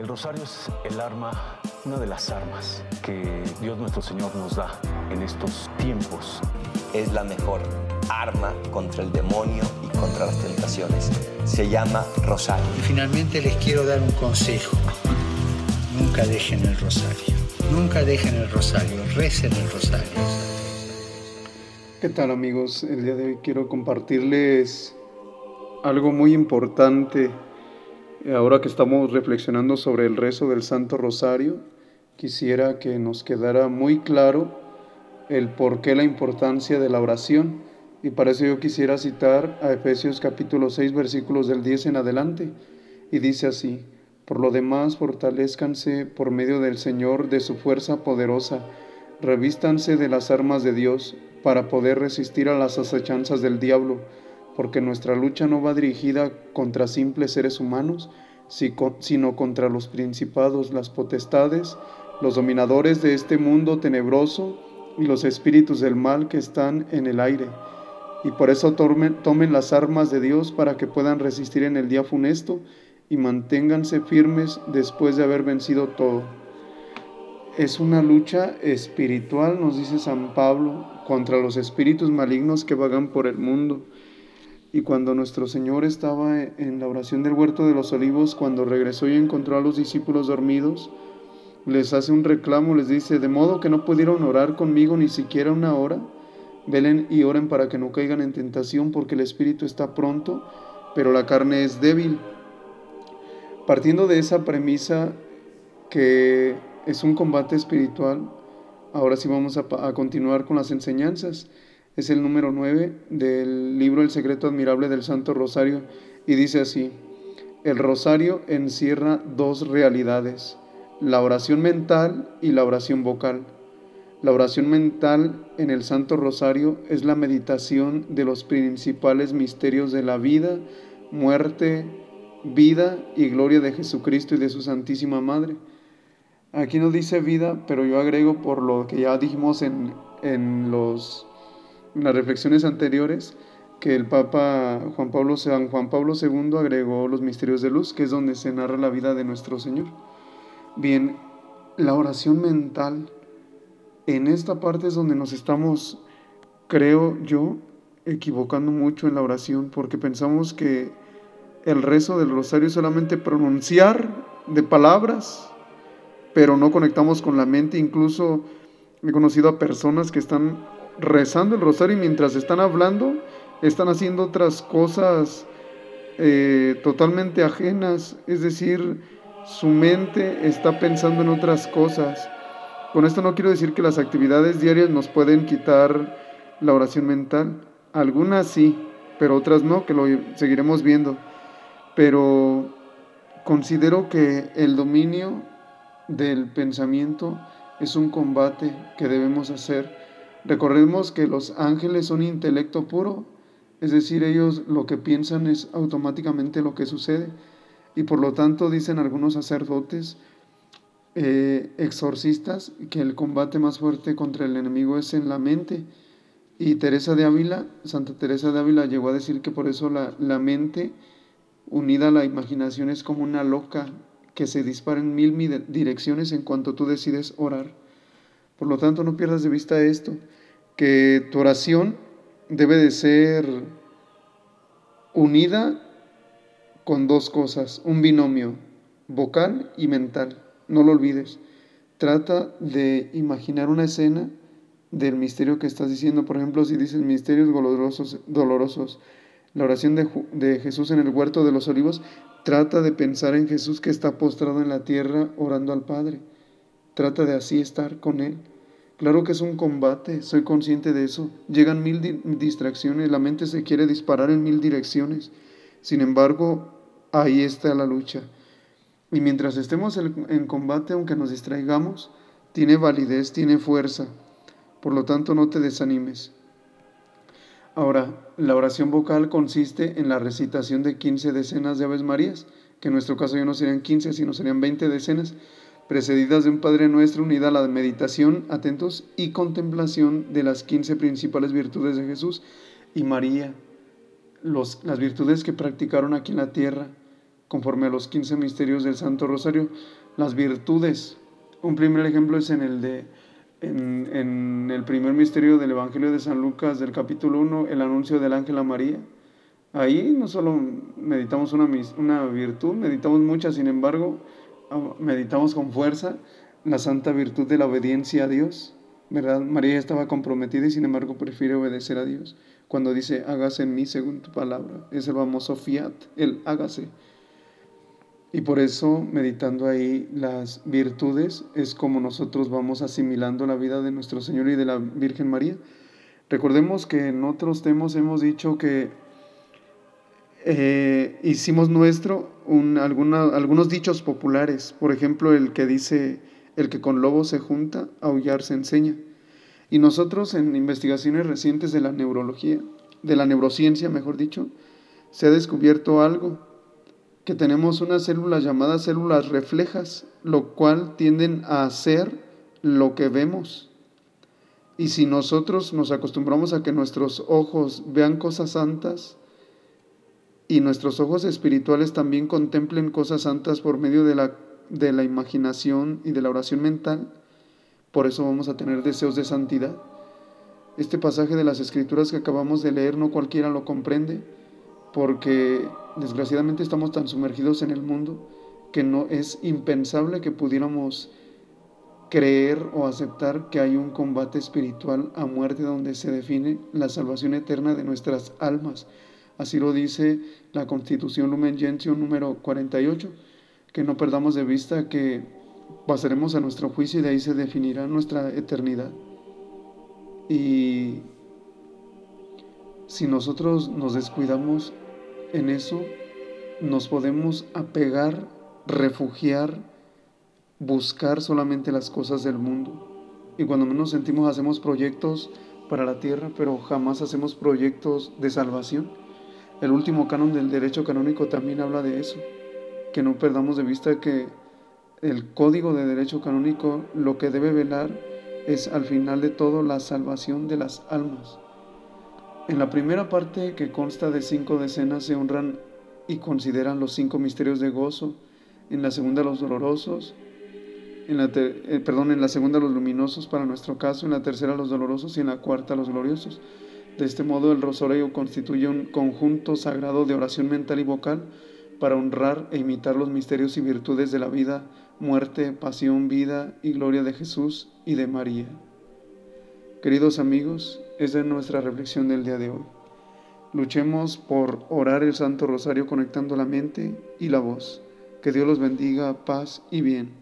El rosario es el arma, una de las armas que Dios nuestro Señor nos da en estos tiempos. Es la mejor arma contra el demonio y contra las tentaciones. Se llama rosario. Y finalmente les quiero dar un consejo. Nunca dejen el rosario. Nunca dejen el rosario. Recen el rosario. ¿Qué tal amigos? El día de hoy quiero compartirles algo muy importante. Ahora que estamos reflexionando sobre el rezo del Santo Rosario, quisiera que nos quedara muy claro el por qué la importancia de la oración. Y para eso yo quisiera citar a Efesios capítulo 6 versículos del 10 en adelante. Y dice así, por lo demás fortalezcanse por medio del Señor de su fuerza poderosa, revístanse de las armas de Dios para poder resistir a las acechanzas del diablo porque nuestra lucha no va dirigida contra simples seres humanos, sino contra los principados, las potestades, los dominadores de este mundo tenebroso y los espíritus del mal que están en el aire. Y por eso tomen, las armas de Dios para que puedan resistir en el día funesto y manténganse firmes después de haber vencido todo. Es una lucha espiritual, nos dice San Pablo, contra los espíritus malignos que vagan por el mundo. Y cuando nuestro Señor estaba en la oración del huerto de los olivos, cuando regresó y encontró a los discípulos dormidos, les hace un reclamo, les dice, de modo que no pudieron orar conmigo ni siquiera una hora, velen y oren para que no caigan en tentación, porque el espíritu está pronto, pero la carne es débil. Partiendo de esa premisa que es un combate espiritual, ahora sí vamos a, a continuar con las enseñanzas es el número 9 del libro El secreto admirable del Santo Rosario y dice así, el rosario encierra dos realidades, la oración mental y la oración vocal. La oración mental en el Santo Rosario es la meditación de los principales misterios de la vida, muerte, vida y gloria de Jesucristo y de su Santísima Madre. Aquí no dice vida, pero yo agrego por lo que ya dijimos en, en los las reflexiones anteriores que el Papa Juan Pablo, San Juan Pablo II agregó los misterios de luz, que es donde se narra la vida de nuestro Señor. Bien, la oración mental, en esta parte es donde nos estamos, creo yo, equivocando mucho en la oración, porque pensamos que el rezo del rosario es solamente pronunciar de palabras, pero no conectamos con la mente. Incluso he conocido a personas que están rezando el rosario y mientras están hablando, están haciendo otras cosas eh, totalmente ajenas, es decir, su mente está pensando en otras cosas. Con esto no quiero decir que las actividades diarias nos pueden quitar la oración mental. Algunas sí, pero otras no, que lo seguiremos viendo. Pero considero que el dominio del pensamiento es un combate que debemos hacer Recordemos que los ángeles son intelecto puro, es decir, ellos lo que piensan es automáticamente lo que sucede. Y por lo tanto dicen algunos sacerdotes, eh, exorcistas, que el combate más fuerte contra el enemigo es en la mente. Y Teresa de Ávila, Santa Teresa de Ávila llegó a decir que por eso la, la mente unida a la imaginación es como una loca que se dispara en mil direcciones en cuanto tú decides orar. Por lo tanto, no pierdas de vista esto, que tu oración debe de ser unida con dos cosas, un binomio, vocal y mental. No lo olvides. Trata de imaginar una escena del misterio que estás diciendo. Por ejemplo, si dices misterios dolorosos, dolorosos la oración de, de, Jesús en el huerto de los olivos, trata de pensar en Jesús que está postrado en la tierra orando al Padre. Trata de así estar con Él. Claro que es un combate, soy consciente de eso. Llegan mil distracciones, la mente se quiere disparar en mil direcciones. Sin embargo, ahí está la lucha. Y mientras estemos en combate, aunque nos distraigamos, tiene validez, tiene fuerza. Por lo tanto, no te desanimes. Ahora, la oración vocal consiste en la recitación de 15 decenas de Aves Marías, que en nuestro caso ya no serían 15, sino serían 20 decenas precedidas de un Padre Nuestro unida a la meditación, atentos, y contemplación de las 15 principales virtudes de Jesús y María, las virtudes que practicaron aquí en la tierra, conforme a los 15 misterios del Santo Rosario, las virtudes. Un primer ejemplo es en el de en, el primer misterio del Evangelio de San Lucas del capítulo 1, el anuncio del ángel a María. Ahí no solo meditamos una, una virtud, meditamos muchas, sin embargo, meditamos con fuerza la santa virtud de la obediencia a Dios. ¿Verdad? María estaba comprometida y sin embargo prefiere obedecer a Dios. Cuando dice, hágase en mí según tu palabra, es el famoso fiat, el hágase. Y por eso, meditando ahí las virtudes, es como nosotros vamos asimilando la vida de nuestro Señor y de la Virgen María. Recordemos que en otros temas hemos dicho que eh, hicimos nuestro algunos dichos populares, por ejemplo el que dice, el que con lobo se junta, aullar se enseña. Y nosotros en investigaciones recientes de la neurología, de la neurociencia mejor dicho, se ha descubierto algo que tenemos unas células llamadas células reflejas, lo cual tienden a hacer lo que vemos. Y si nosotros nos acostumbramos a que nuestros ojos vean cosas santas y nuestros ojos espirituales también contemplen cosas santas por medio de la, de la imaginación y de la oración mental, por eso vamos a tener deseos de santidad. Este pasaje de las escrituras que acabamos de leer no cualquiera lo comprende, porque desgraciadamente estamos tan sumergidos en el mundo que no es impensable que pudiéramos creer o aceptar que hay un combate espiritual a muerte donde se define la salvación eterna de nuestras almas. Así lo dice la Constitución Lumen Gentium número 48, que no perdamos de vista que pasaremos a nuestro juicio y de ahí se definirá nuestra eternidad. Y si nosotros nos descuidamos en eso, nos podemos apegar, refugiar, buscar solamente las cosas del mundo. Y cuando menos sentimos hacemos proyectos para la tierra, pero jamás hacemos proyectos de salvación. El último canon del derecho canónico también habla de eso, que no perdamos de vista que el código de derecho canónico lo que debe velar es al final de todo la salvación de las almas. En la primera parte, que consta de cinco decenas, se honran y consideran los cinco misterios de gozo. En la segunda, los dolorosos. En la eh, perdón, en la segunda, los luminosos para nuestro caso. En la tercera, los dolorosos. Y en la cuarta, los gloriosos. De este modo, el rosario constituye un conjunto sagrado de oración mental y vocal para honrar e imitar los misterios y virtudes de la vida, muerte, pasión, vida y gloria de Jesús y de María. Queridos amigos, esa es nuestra reflexión del día de hoy. Luchemos por orar el Santo Rosario conectando la mente y la voz. Que Dios los bendiga, paz y bien.